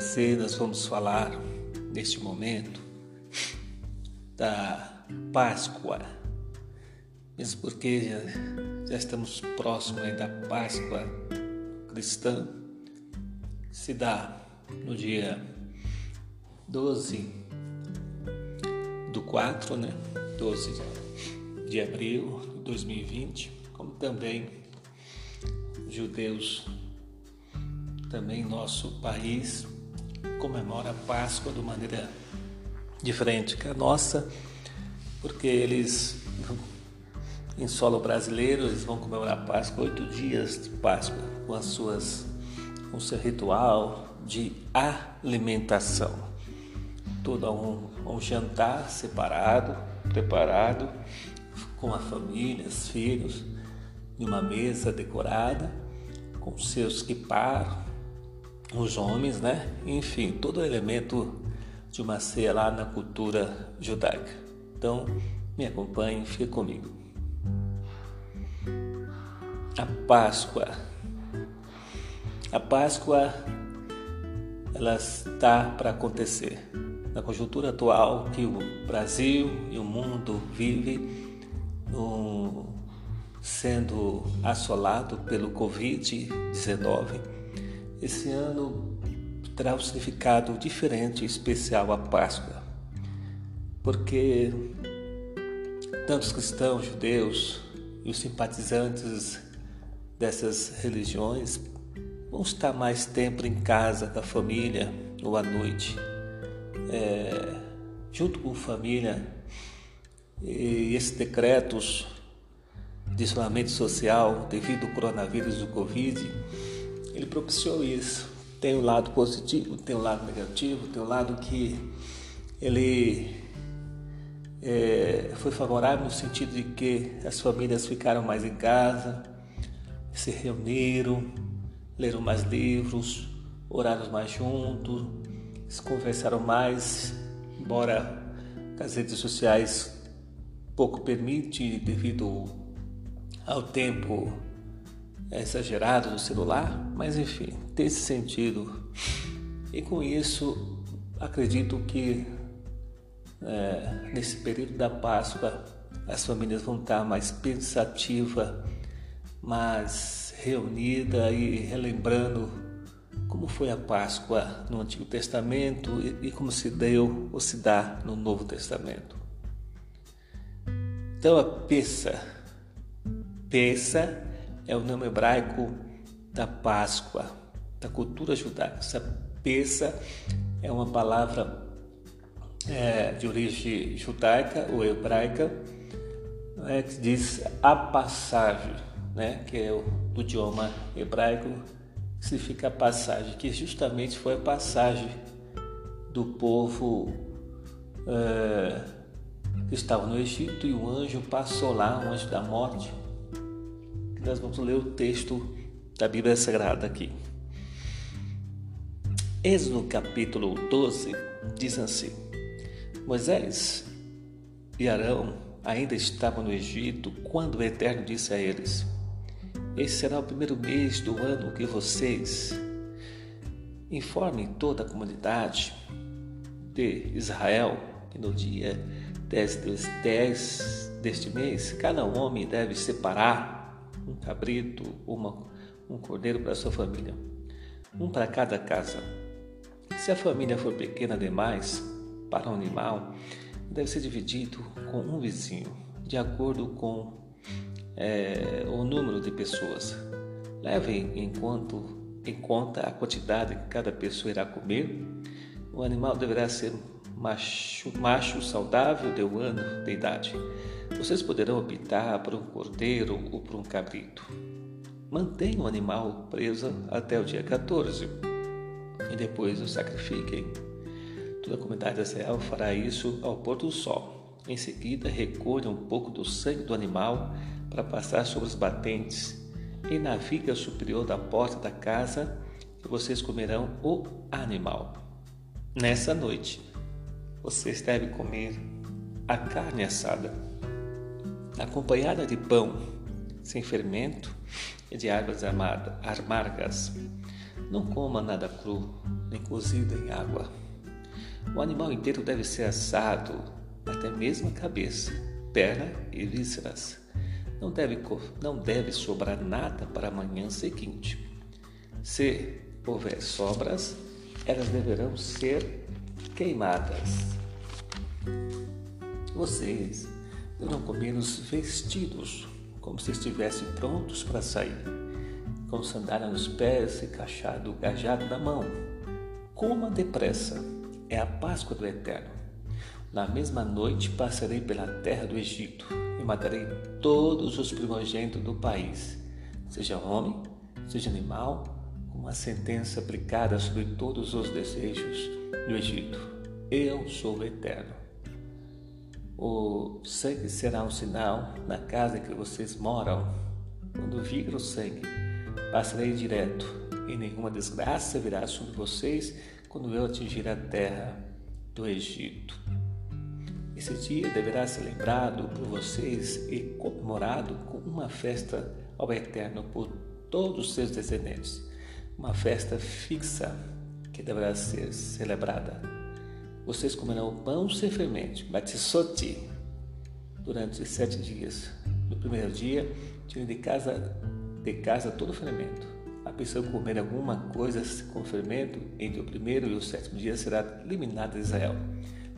você, nós vamos falar neste momento da Páscoa, mesmo porque já, já estamos próximos da Páscoa cristã, que se dá no dia 12 do 4, né? 12 de abril de 2020, como também judeus também nosso país comemora a Páscoa de maneira diferente que a nossa, porque eles, em solo brasileiro, eles vão comemorar a Páscoa oito dias de Páscoa, com as suas, com seu ritual de alimentação. Todo um, um jantar separado, preparado, com a família, os filhos, em uma mesa decorada, com seus kipar, os homens, né? Enfim, todo elemento de uma ceia lá na cultura judaica. Então, me acompanhe, fique comigo. A Páscoa. A Páscoa ela está para acontecer. Na conjuntura atual que o Brasil e o mundo vive no, sendo assolado pelo Covid-19, esse ano terá um significado diferente e especial a Páscoa, porque tantos cristãos, judeus e os simpatizantes dessas religiões vão estar mais tempo em casa com a família ou à noite, é, junto com família. E esses decretos de isolamento social devido ao coronavírus do Covid ele propiciou isso. Tem um lado positivo, tem um lado negativo, tem um lado que ele é, foi favorável no sentido de que as famílias ficaram mais em casa, se reuniram, leram mais livros, oraram mais juntos, se conversaram mais, embora as redes sociais pouco permite devido ao tempo exagerado do celular, mas enfim, tem esse sentido. E com isso, acredito que é, nesse período da Páscoa as famílias vão estar mais pensativas, mais reunidas e relembrando como foi a Páscoa no Antigo Testamento e, e como se deu ou se dá no Novo Testamento. Então a peça, peça é o nome hebraico da Páscoa, da cultura judaica. Essa peça é uma palavra é, de origem judaica ou hebraica é, que diz a passagem, né, que é o, do idioma hebraico, que significa passagem, que justamente foi a passagem do povo é, que estava no Egito e o anjo passou lá, o anjo da morte, nós vamos ler o texto da Bíblia Sagrada aqui. Êxodo capítulo 12 diz assim: Moisés e Arão ainda estavam no Egito quando o Eterno disse a eles: Esse será o primeiro mês do ano que vocês informem toda a comunidade de Israel que no dia 10 deste mês cada homem deve separar um cabrito, uma, um cordeiro para sua família, um para cada casa. Se a família for pequena demais para um animal, deve ser dividido com um vizinho, de acordo com é, o número de pessoas. Levem em, em conta a quantidade que cada pessoa irá comer. O animal deverá ser macho, macho saudável de um ano de idade. Vocês poderão optar por um cordeiro ou por um cabrito. Mantenham o animal preso até o dia 14 e depois o sacrifiquem. Toda a comunidade de Israel fará isso ao pôr do sol. Em seguida, recolha um pouco do sangue do animal para passar sobre os batentes e na viga superior da porta da casa e vocês comerão o animal. Nessa noite, vocês devem comer a carne assada acompanhada de pão sem fermento e de águas amargas. Não coma nada cru, nem cozido em água. O animal inteiro deve ser assado, até mesmo a cabeça, perna e vísceras. Não deve, não deve sobrar nada para a manhã seguinte. Se houver sobras, elas deverão ser queimadas. Vocês deverão comer os vestidos como se estivessem prontos para sair, com sandália nos pés e cachado gajado na mão. Coma depressa, é a Páscoa do Eterno. Na mesma noite passarei pela terra do Egito e matarei todos os primogênitos do país, seja homem, seja animal, com uma sentença aplicada sobre todos os desejos do Egito. Eu sou o Eterno. O sangue será um sinal na casa em que vocês moram. Quando vir o sangue, passarei direto, e nenhuma desgraça virá sobre vocês quando eu atingir a terra do Egito. Esse dia deverá ser lembrado por vocês e comemorado com uma festa ao Eterno por todos os seus descendentes, uma festa fixa que deverá ser celebrada. Vocês comerão pão sem fermento, batisoti, durante sete dias. No primeiro dia, tirem de casa, de casa todo o fermento a pessoa comer alguma coisa com fermento entre o primeiro e o sétimo dia será eliminada de Israel.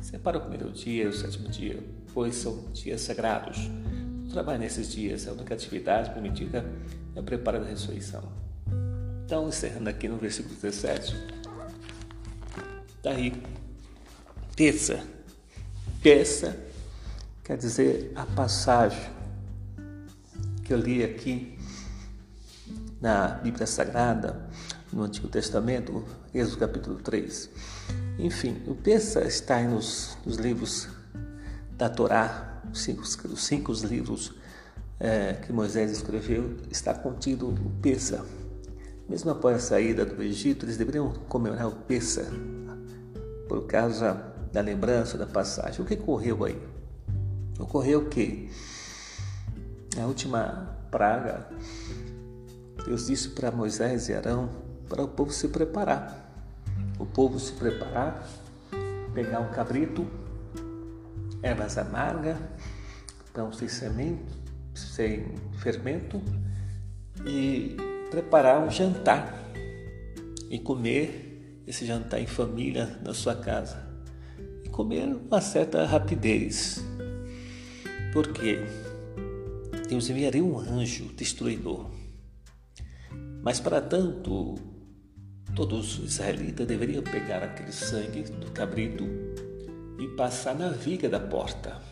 Separa o primeiro dia e o sétimo dia, pois são dias sagrados. Trabalhe nesses dias, a única atividade permitida é o preparo da ressurreição. Então, encerrando aqui no versículo 17, daí, terça. Terça quer dizer a passagem que eu li aqui na Bíblia Sagrada, no Antigo Testamento, Êxodo capítulo 3. Enfim, o Pesa está nos, nos livros da Torá, os cinco, os cinco livros é, que Moisés escreveu, está contido o Pesa. Mesmo após a saída do Egito, eles deveriam comemorar o Pesa, por causa da lembrança da passagem. O que ocorreu aí? Ocorreu que a última praga Deus disse para Moisés e Arão para o povo se preparar. O povo se preparar, pegar um cabrito, ervas amargas, pão sem semente, sem fermento e preparar um jantar e comer esse jantar em família na sua casa comer uma certa rapidez. Porque Deus enviaria um anjo destruidor mas para tanto, todos os israelitas deveriam pegar aquele sangue do cabrito e passar na viga da porta.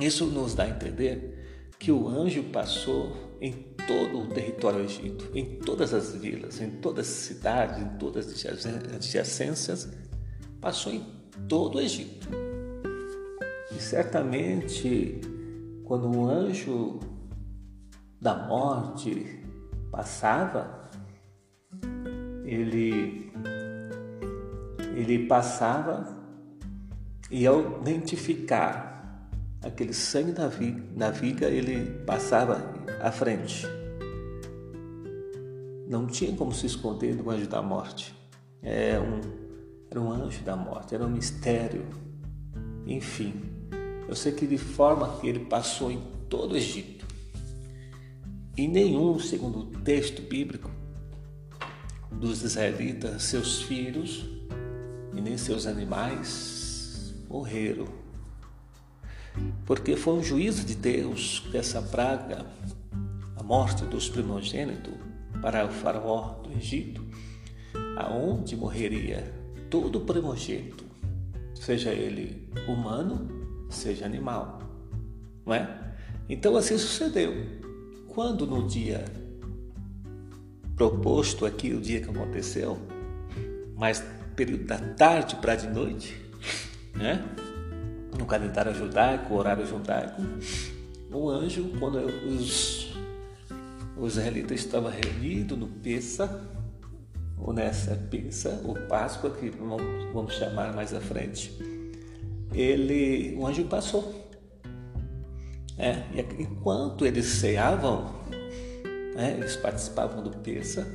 Isso nos dá a entender que o anjo passou em todo o território do Egito, em todas as vilas, em todas as cidades, em todas as adjacências, passou em todo o Egito. E certamente, quando o anjo da morte passava, ele, ele passava e ao identificar aquele sangue da viga, na viga, ele passava à frente. Não tinha como se esconder do anjo da morte. É um, era um anjo da morte, era um mistério. Enfim, eu sei que de forma que ele passou em todo o Egito, e nenhum, segundo o texto bíblico, dos israelitas, seus filhos e nem seus animais morreram. Porque foi um juízo de Deus que essa praga, a morte dos primogênitos, para o faraó do Egito, aonde morreria todo primogênito, seja ele humano, seja animal. Não é? Então assim sucedeu quando no dia proposto aqui, o dia que aconteceu, mais período da tarde para de noite, né? no calendário judaico, horário judaico, o anjo, quando os, os israelitas estavam reunidos no Pessa, ou nessa Pessa, ou Páscoa, que vamos chamar mais à frente, ele, o anjo passou. É, e enquanto eles ceavam, né, eles participavam do Pesa,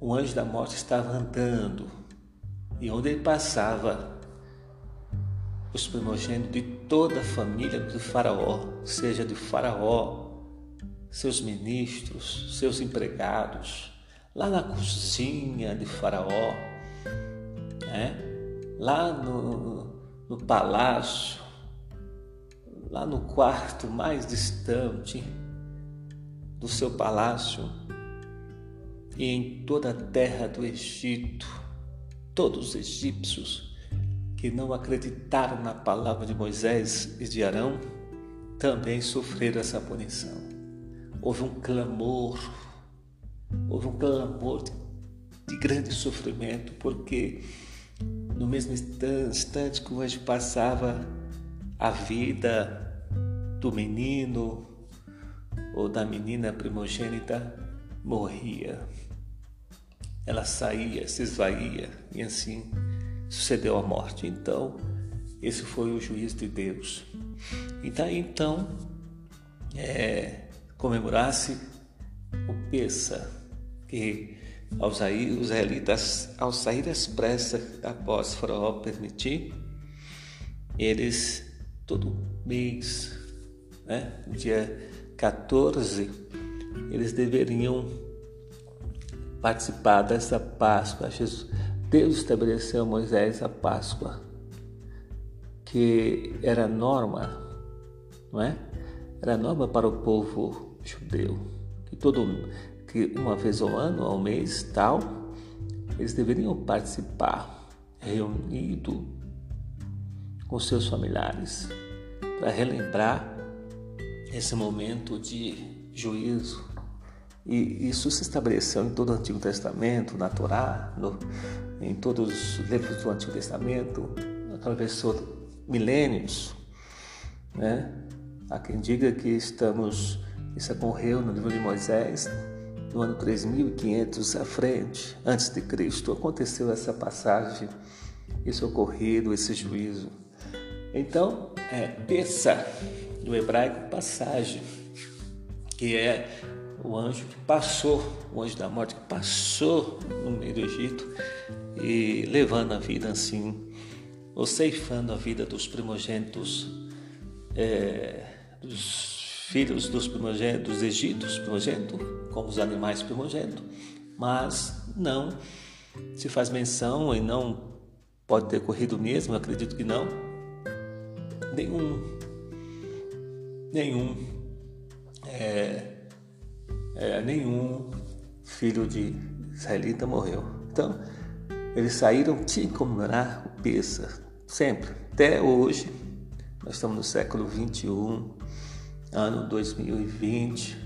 o anjo da morte estava andando. E onde ele passava, os primogênitos de toda a família do Faraó, seja de Faraó, seus ministros, seus empregados, lá na cozinha de Faraó, né? lá no, no palácio, lá no quarto mais distante do seu palácio e em toda a terra do Egito, todos os egípcios que não acreditaram na palavra de Moisés e de Arão também sofreram essa punição. Houve um clamor, houve um clamor de, de grande sofrimento, porque no mesmo instante que o anjo passava, a vida do menino ou da menina primogênita morria. Ela saía, se esvaía e assim sucedeu a morte. Então, esse foi o juízo de Deus. E daí então é, comemorasse o que aos israelitas, ao sair às pressas após Faraó permitir, eles todo mês, né, dia 14, eles deveriam participar dessa Páscoa. Jesus, Deus estabeleceu a Moisés a Páscoa, que era norma, não é? Era norma para o povo judeu, que todo que uma vez ao ano, ao mês, tal, eles deveriam participar, reunido com seus familiares, para relembrar esse momento de juízo. E isso se estabeleceu em todo o Antigo Testamento, na Torá, no, em todos os livros do Antigo Testamento, atravessou milênios. Né? Há quem diga que estamos, isso ocorreu no livro de Moisés, no ano 3500 à frente, antes de Cristo, aconteceu essa passagem, isso ocorrido, esse juízo. Então, é Pessa, no hebraico, passagem, que é o anjo que passou, o anjo da morte que passou no meio do Egito e levando a vida assim, ou ceifando a vida dos primogênitos, é, dos filhos dos primogênitos, dos egípcios primogênitos, como os animais primogênitos, mas não se faz menção e não pode ter ocorrido mesmo, eu acredito que não, nenhum, nenhum, é, é, nenhum filho de israelita morreu. Então, eles saíram de comemorar o Pessa, sempre, até hoje. Nós estamos no século 21, ano 2020.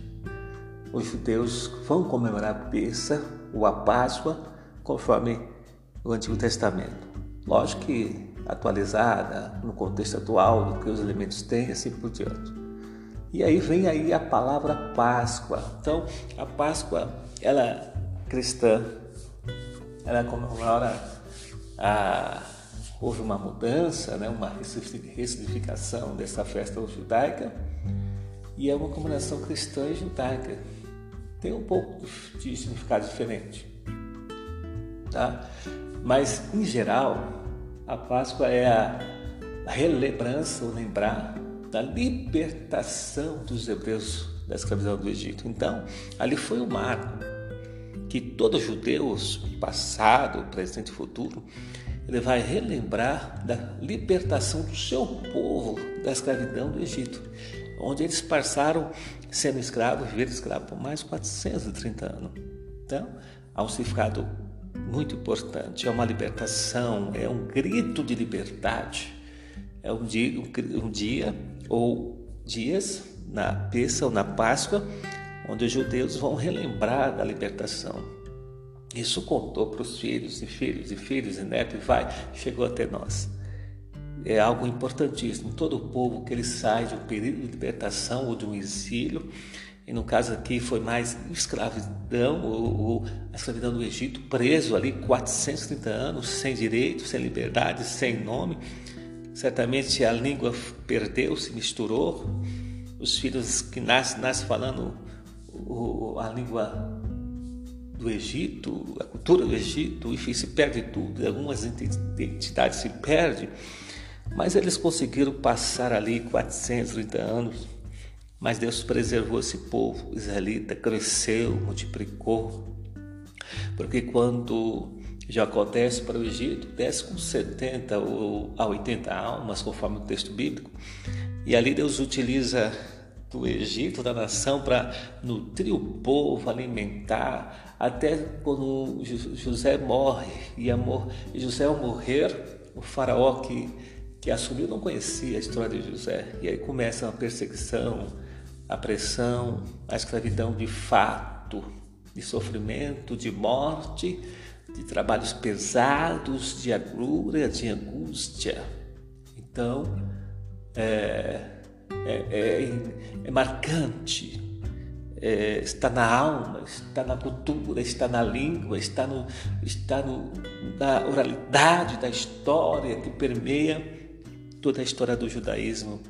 Os judeus vão comemorar o Pessa, ou a Páscoa, conforme o Antigo Testamento. Lógico que atualizada no contexto atual do que os elementos têm, assim por diante. E aí vem aí a palavra Páscoa. Então, a Páscoa, ela cristã, ela comemora a houve uma mudança, né, uma ressignificação dessa festa judaica e é uma comemoração cristã e judaica. Tem um pouco de significado diferente, tá? Mas em geral a Páscoa é a relembrança, ou lembrar da libertação dos hebreus da escravidão do Egito. Então, ali foi o marco que todos os judeus, passado, presente e futuro, ele vai relembrar da libertação do seu povo da escravidão do Egito, onde eles passaram sendo escravos, viveram escravos por mais de 430 anos. Então, há um significado muito importante, é uma libertação, é um grito de liberdade. É um dia, um dia ou dias na Pessa ou na Páscoa, onde os judeus vão relembrar da libertação. Isso contou para os filhos e filhos e filhos e netos e vai, chegou até nós. É algo importantíssimo. Todo o povo que ele sai de um período de libertação ou de um exílio, e no caso aqui foi mais escravidão, ou, ou a escravidão do Egito, preso ali 430 anos, sem direito, sem liberdade, sem nome. Certamente a língua perdeu, se misturou. Os filhos que nascem, nascem falando a língua do Egito, a cultura do Egito, enfim, se perde tudo, algumas identidades se perdem, mas eles conseguiram passar ali 430 anos, mas Deus preservou esse povo israelita, cresceu, multiplicou, porque quando Jacó desce para o Egito, desce com 70 ou a 80 almas, conforme o texto bíblico, e ali Deus utiliza do Egito, da nação, para nutrir o povo, alimentar, até quando José morre, e José ao morrer, o faraó que, que assumiu não conhecia a história de José, e aí começa a perseguição, a pressão, a escravidão de fato, de sofrimento, de morte, de trabalhos pesados, de agrura, de angústia. Então, é, é, é, é marcante, é, está na alma, está na cultura, está na língua, está, no, está no, na oralidade da história que permeia toda a história do judaísmo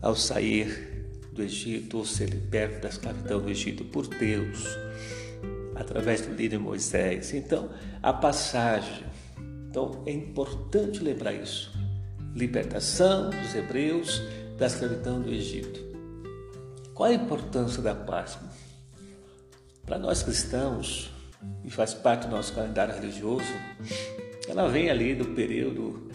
ao sair do Egito ou ser liberto da escravidão do Egito por Deus, através do líder Moisés. Então, a passagem. Então, é importante lembrar isso. Libertação dos hebreus da escravidão do Egito. Qual a importância da Páscoa? Para nós cristãos, e faz parte do nosso calendário religioso, ela vem ali do período,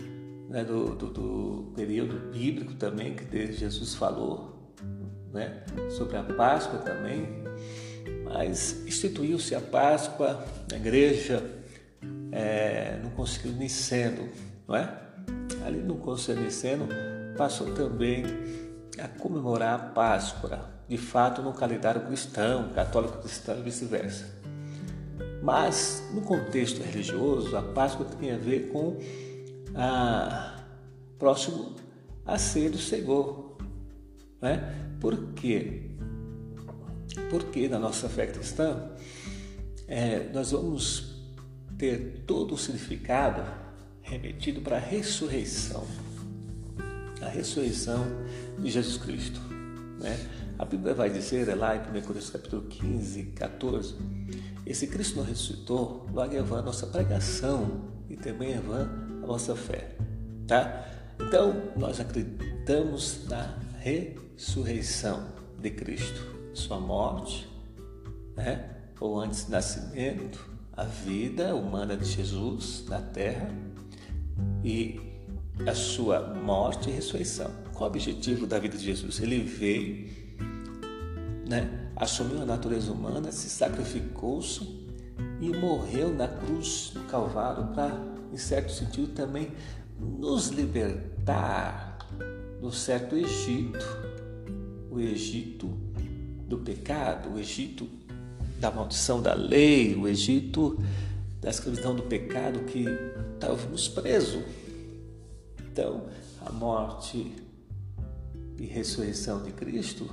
né, do, do, do, período bíblico também, que Jesus falou né, sobre a Páscoa também, mas instituiu-se a Páscoa na igreja é, no Concílio Niceno, não é? Ali no Concílio Niceno passou também a comemorar a Páscoa, de fato no calendário cristão, católico cristão e vice-versa. Mas no contexto religioso, a Páscoa tem a ver com a próximo a ser do Senhor. Né? Por quê? Porque na nossa fé cristã é, nós vamos ter todo o significado remetido para a ressurreição a ressurreição de Jesus Cristo. Né? A Bíblia vai dizer é lá em 1 Coríntios capítulo 15, 14, esse Cristo não ressuscitou, logo é a nossa pregação e também é a nossa fé. Tá? Então, nós acreditamos na ressurreição de Cristo, sua morte, né? ou antes do nascimento, a vida humana de Jesus na terra e a sua morte e ressurreição. Qual o objetivo da vida de Jesus? Ele veio, né, assumiu a natureza humana, se sacrificou-se e morreu na cruz do Calvário para, em certo sentido, também nos libertar do certo Egito, o Egito do pecado, o Egito da maldição da lei, o Egito da escravidão do pecado que estávamos presos. Então, a morte e ressurreição de Cristo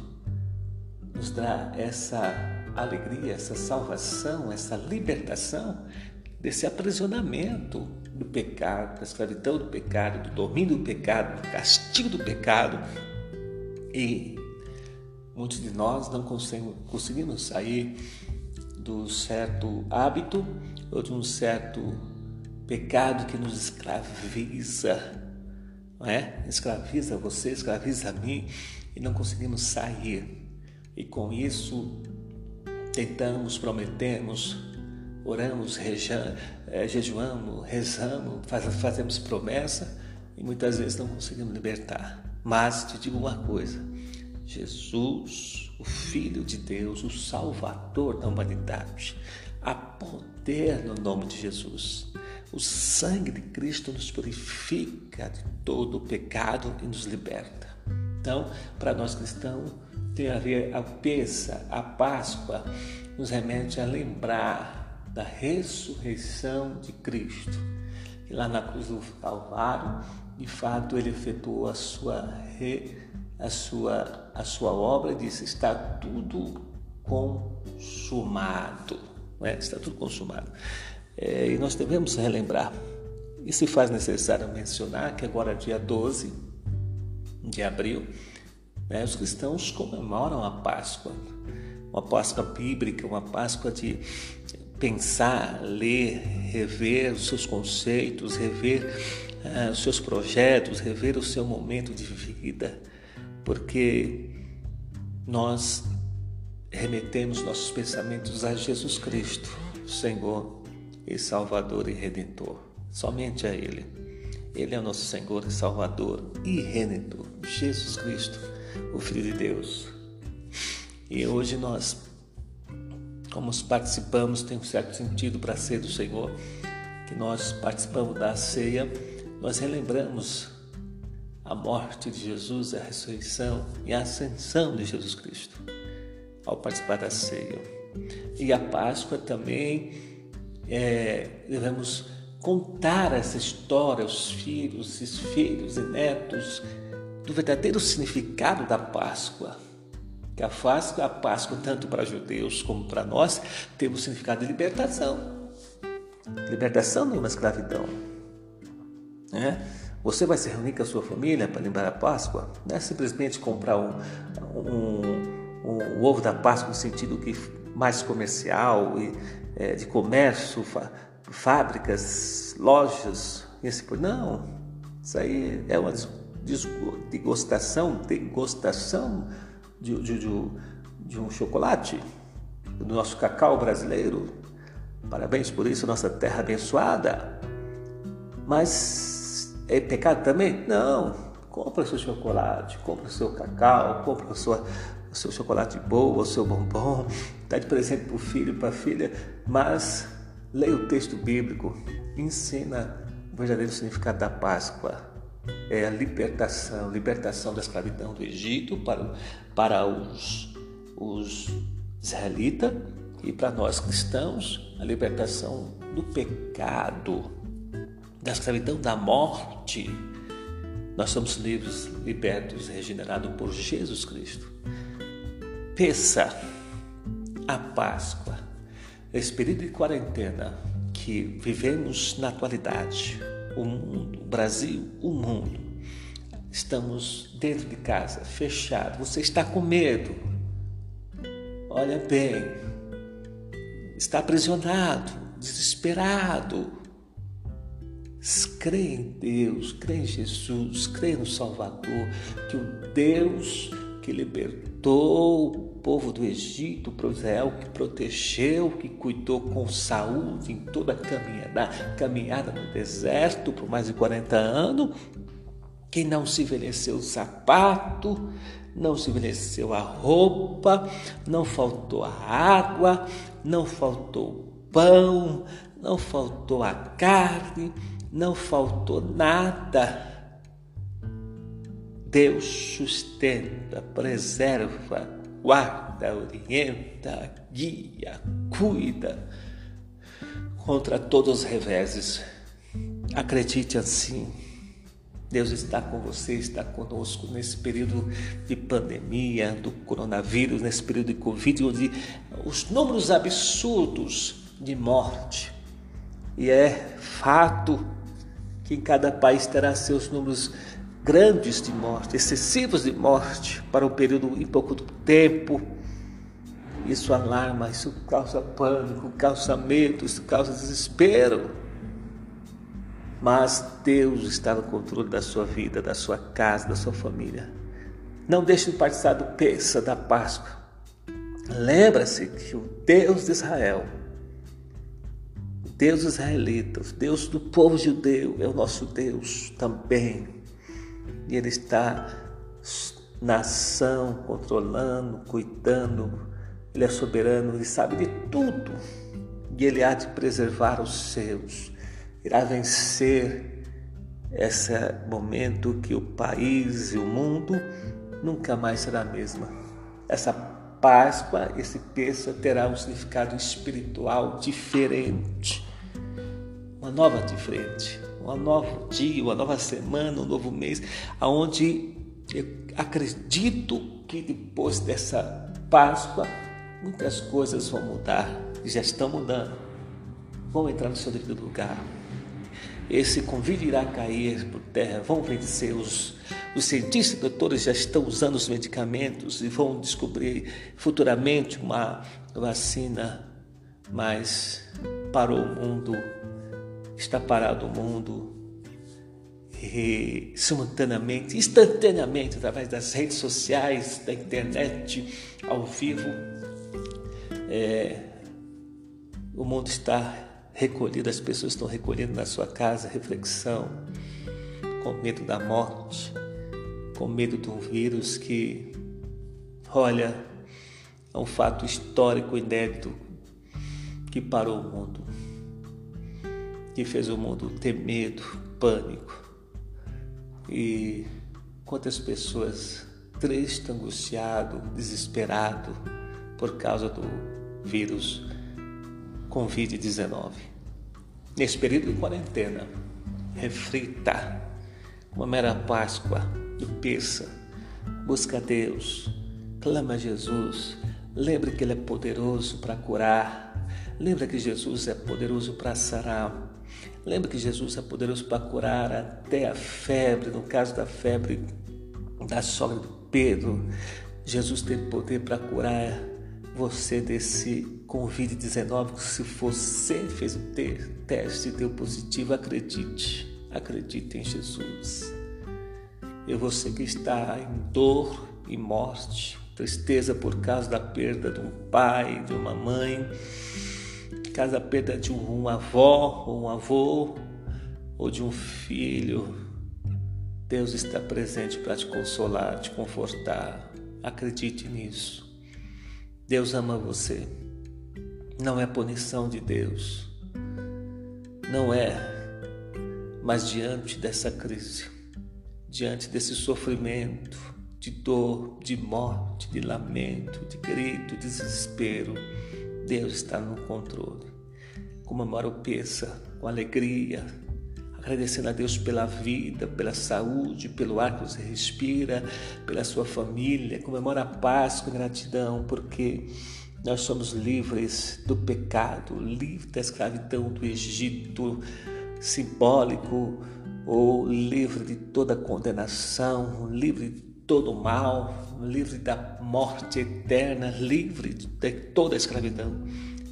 nos dá essa alegria, essa salvação, essa libertação desse aprisionamento do pecado, da escravidão do pecado, do domínio do pecado, do castigo do pecado. E muitos de nós não conseguimos sair do certo hábito ou de um certo pecado que nos escraviza não é? Escraviza você, escraviza a mim e não conseguimos sair. E com isso tentamos, prometemos, oramos, reja, é, jejuamos, rezamos, faz, fazemos promessa e muitas vezes não conseguimos libertar. Mas te digo uma coisa: Jesus, o Filho de Deus, o Salvador da humanidade, há poder no nome de Jesus. O sangue de Cristo nos purifica de todo o pecado e nos liberta. Então, para nós cristãos, tem a ver a peça, a Páscoa, nos remete a lembrar da ressurreição de Cristo. E lá na cruz do Calvário, de fato, ele efetuou a sua, re, a sua, a sua obra e disse: está tudo consumado. É? Está tudo consumado. É, e nós devemos relembrar. E se faz necessário mencionar que agora, dia 12 de abril, né, os cristãos comemoram a Páscoa, uma Páscoa bíblica, uma Páscoa de pensar, ler, rever os seus conceitos, rever uh, os seus projetos, rever o seu momento de vida, porque nós remetemos nossos pensamentos a Jesus Cristo, Senhor e Salvador e Redentor, somente a Ele. Ele é o nosso Senhor e Salvador e Redentor, Jesus Cristo, o Filho de Deus. E hoje nós como participamos, tem um certo sentido para ser do Senhor, que nós participamos da ceia, nós relembramos a morte de Jesus, a ressurreição e a ascensão de Jesus Cristo ao participar da ceia. E a Páscoa também é, devemos contar essa história aos filhos, os filhos e netos do verdadeiro significado da Páscoa que a Páscoa, a Páscoa tanto para judeus como para nós, tem o significado de libertação. Libertação de uma escravidão. Né? Você vai se reunir com a sua família para lembrar a Páscoa? Não é simplesmente comprar um, um, um, um ovo da Páscoa no sentido que mais comercial e é, de comércio, fábricas, lojas e assim por não. Isso aí é uma degustação, degustação de, de, de, um chocolate, do nosso cacau brasileiro. Parabéns por isso, nossa terra abençoada. Mas é pecado também? Não. Compra seu chocolate, compra seu cacau, compra o seu chocolate boa, o seu bombom, dá de presente para o filho, para a filha, mas leia o texto bíblico, ensina o verdadeiro significado da Páscoa é a libertação, libertação da escravidão do Egito para, para os, os israelitas e para nós cristãos, a libertação do pecado, da escravidão da morte. Nós somos livres, libertos, regenerados por Jesus Cristo. Peça a Páscoa, esse período de quarentena que vivemos na atualidade o mundo, o Brasil, o mundo. Estamos dentro de casa, fechado. Você está com medo. Olha bem. Está aprisionado, desesperado. Crê em Deus, crê em Jesus, crê no Salvador, que o Deus que libertou o povo do Egito, para Israel, que protegeu, que cuidou com saúde em toda a caminhada, caminhada no deserto por mais de 40 anos, que não se envelheceu o sapato, não se envelheceu a roupa, não faltou a água, não faltou pão, não faltou a carne, não faltou nada Deus sustenta, preserva, guarda, orienta, guia, cuida contra todos os reveses. Acredite assim. Deus está com você, está conosco nesse período de pandemia, do coronavírus, nesse período de Covid, onde os números absurdos de morte. E é fato que cada país terá seus números grandes de morte, excessivos de morte para um período em pouco tempo. Isso alarma, isso causa pânico, causa medo, isso causa desespero. Mas Deus está no controle da sua vida, da sua casa, da sua família. Não deixe de participar do peça da Páscoa. Lembra-se que o Deus de Israel, o Deus israelita, o Deus do povo judeu é o nosso Deus também e Ele está na ação, controlando, cuidando. Ele é soberano, Ele sabe de tudo e Ele há de preservar os seus. Irá vencer esse momento que o país e o mundo nunca mais será a mesma. Essa Páscoa, esse peça terá um significado espiritual diferente, uma nova diferente um novo dia, uma nova semana, um novo mês, aonde eu acredito que depois dessa Páscoa muitas coisas vão mudar, já estão mudando, vão entrar no seu devido lugar. Esse convite irá cair por terra, vão vencer os, os cientistas e doutores já estão usando os medicamentos e vão descobrir futuramente uma vacina mas parou o mundo, está parado o mundo e, simultaneamente, instantaneamente, através das redes sociais, da internet, ao vivo. É, o mundo está recolhido, as pessoas estão recolhendo na sua casa, reflexão, com medo da morte, com medo de um vírus que, olha, é um fato histórico inédito que parou o mundo, que fez o mundo ter medo, pânico. E quantas pessoas tristes, angustiado, desesperado por causa do vírus Covid-19. Nesse período de quarentena, reflita uma mera Páscoa do Peça, busca a Deus, clama a Jesus, lembre que Ele é poderoso para curar, lembre que Jesus é poderoso para sarar, lembre que Jesus é poderoso para curar até a febre, no caso da febre da sogra de Pedro, Jesus tem poder para curar você desse Covid-19, se você fez o teste e deu positivo, acredite, acredite em Jesus. E você que está em dor e morte, tristeza por causa da perda de um pai, de uma mãe, caso da perda de um avó ou um avô, ou de um filho, Deus está presente para te consolar, te confortar. Acredite nisso. Deus ama você. Não é punição de Deus. Não é. Mas diante dessa crise, diante desse sofrimento, de dor, de morte, de lamento, de grito, de desespero, Deus está no controle. Comemora o peça com alegria, agradecendo a Deus pela vida, pela saúde, pelo ar que você respira, pela sua família. Comemora a paz com gratidão, porque nós somos livres do pecado, livres da escravidão do Egito simbólico, ou livre de toda condenação, livre de todo mal, livre da morte eterna, livre de toda escravidão.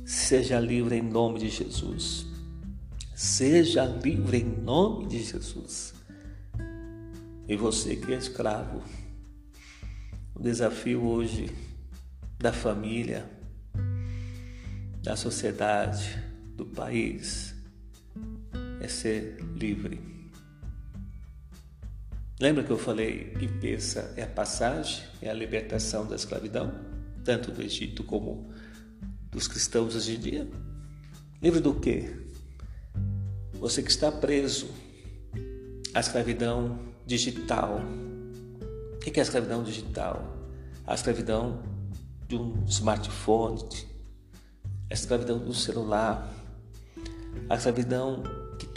Seja livre em nome de Jesus. Seja livre em nome de Jesus. E você que é escravo, o desafio hoje da família, da sociedade, do país é ser livre. Lembra que eu falei que peça é a passagem, é a libertação da escravidão, tanto do Egito como dos cristãos hoje em dia? Livre do quê? Você que está preso à escravidão digital. O que é a escravidão digital? A escravidão de um smartphone, a escravidão do celular, a escravidão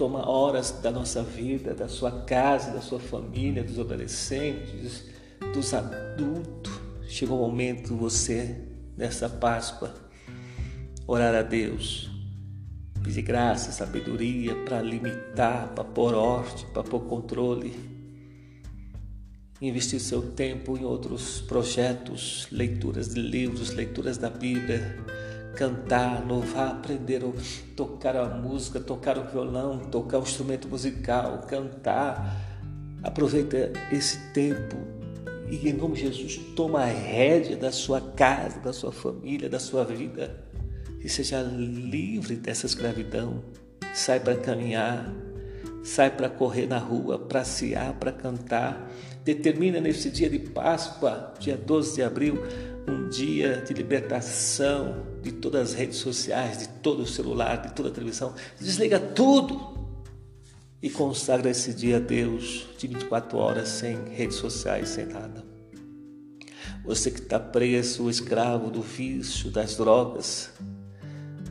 toma horas da nossa vida, da sua casa, da sua família, dos adolescentes, dos adultos. Chegou o momento você, nessa Páscoa, orar a Deus Pedir graça, sabedoria para limitar, para pôr ordem, para pôr controle. Investir seu tempo em outros projetos, leituras de livros, leituras da Bíblia, cantar, louvar, aprender a tocar a música, tocar o violão, tocar o instrumento musical, cantar. Aproveita esse tempo e, em nome de Jesus, toma a rédea da sua casa, da sua família, da sua vida e seja livre dessa escravidão. Sai para caminhar, sai para correr na rua, para sear, para cantar. Determina nesse dia de Páscoa, dia 12 de abril, um dia de libertação de todas as redes sociais, de todo o celular, de toda a televisão. Desliga tudo e consagra esse dia a Deus de 24 horas sem redes sociais, sem nada. Você que está preso, escravo do vício, das drogas,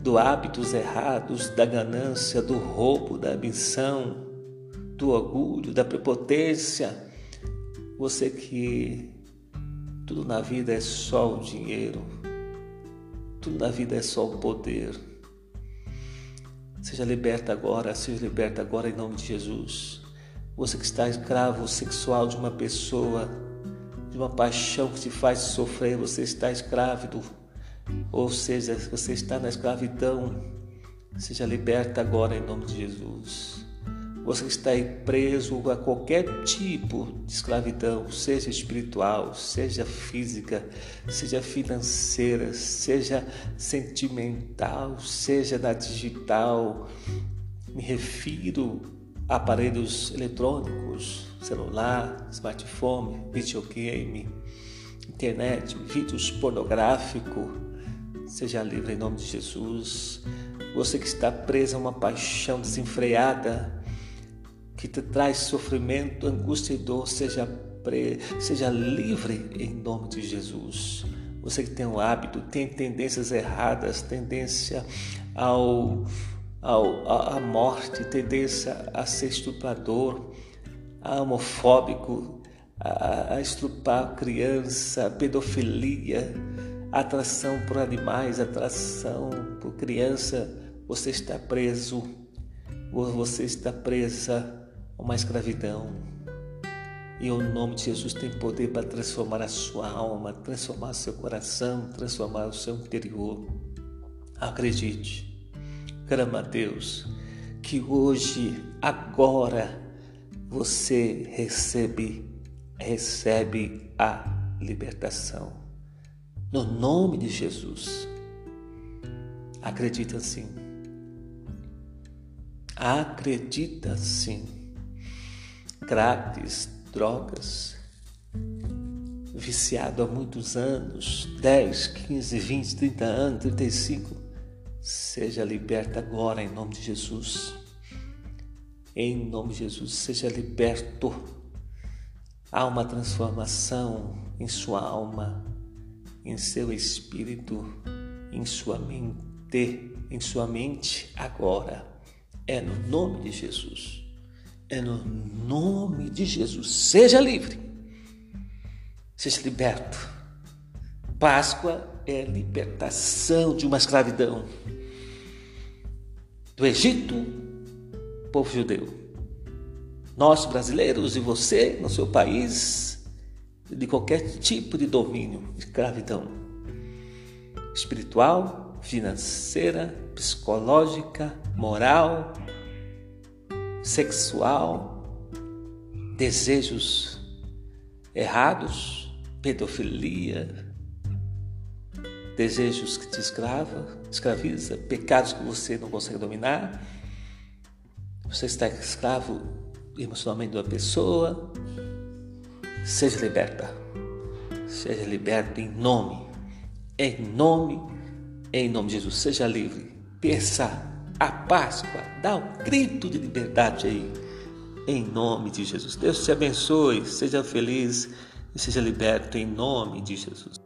do hábitos errados, da ganância, do roubo, da ambição, do orgulho, da prepotência. Você que tudo na vida é só o dinheiro, tudo na vida é só o poder. Seja liberta agora, seja liberta agora em nome de Jesus. Você que está escravo sexual de uma pessoa, de uma paixão que te faz sofrer, você está escravo ou seja, você está na escravidão, seja liberta agora em nome de Jesus. Você está aí preso a qualquer tipo de escravidão, seja espiritual, seja física, seja financeira, seja sentimental, seja na digital. Me refiro a aparelhos eletrônicos, celular, smartphone, videogame, internet, vídeos pornográficos. Seja livre em nome de Jesus. Você que está preso a uma paixão desenfreada, que te traz sofrimento, angústia e dor, seja, pre... seja livre em nome de Jesus. Você que tem um hábito, tem tendências erradas, tendência ao, ao, à morte, tendência a ser estuprador, a homofóbico, a, a estrupar criança, pedofilia, atração por animais, atração por criança, você está preso, você está presa uma escravidão. E o nome de Jesus tem poder para transformar a sua alma, transformar seu coração, transformar o seu interior. Acredite, clama a Deus, que hoje, agora, você recebe, recebe a libertação. No nome de Jesus. Acredita sim. Acredita sim cracks, drogas, viciado há muitos anos 10, 15, 20, 30 anos, 35 seja liberta agora em nome de Jesus. Em nome de Jesus, seja liberto. Há uma transformação em sua alma, em seu espírito, em sua mente, em sua mente agora. É no nome de Jesus. É no nome de Jesus. Seja livre. Seja liberto. Páscoa é libertação de uma escravidão. Do Egito, povo judeu. Nós brasileiros e você no seu país, de qualquer tipo de domínio, escravidão espiritual, financeira, psicológica, moral, sexual, desejos errados, pedofilia, desejos que te escrava, escraviza, pecados que você não consegue dominar. Você está escravo emocionalmente de uma pessoa. Seja liberta. Seja liberta em nome, em nome, em nome de Jesus. Seja livre. Pensa a Páscoa. Dá um grito de liberdade aí, em nome de Jesus. Deus te abençoe, seja feliz e seja liberto em nome de Jesus.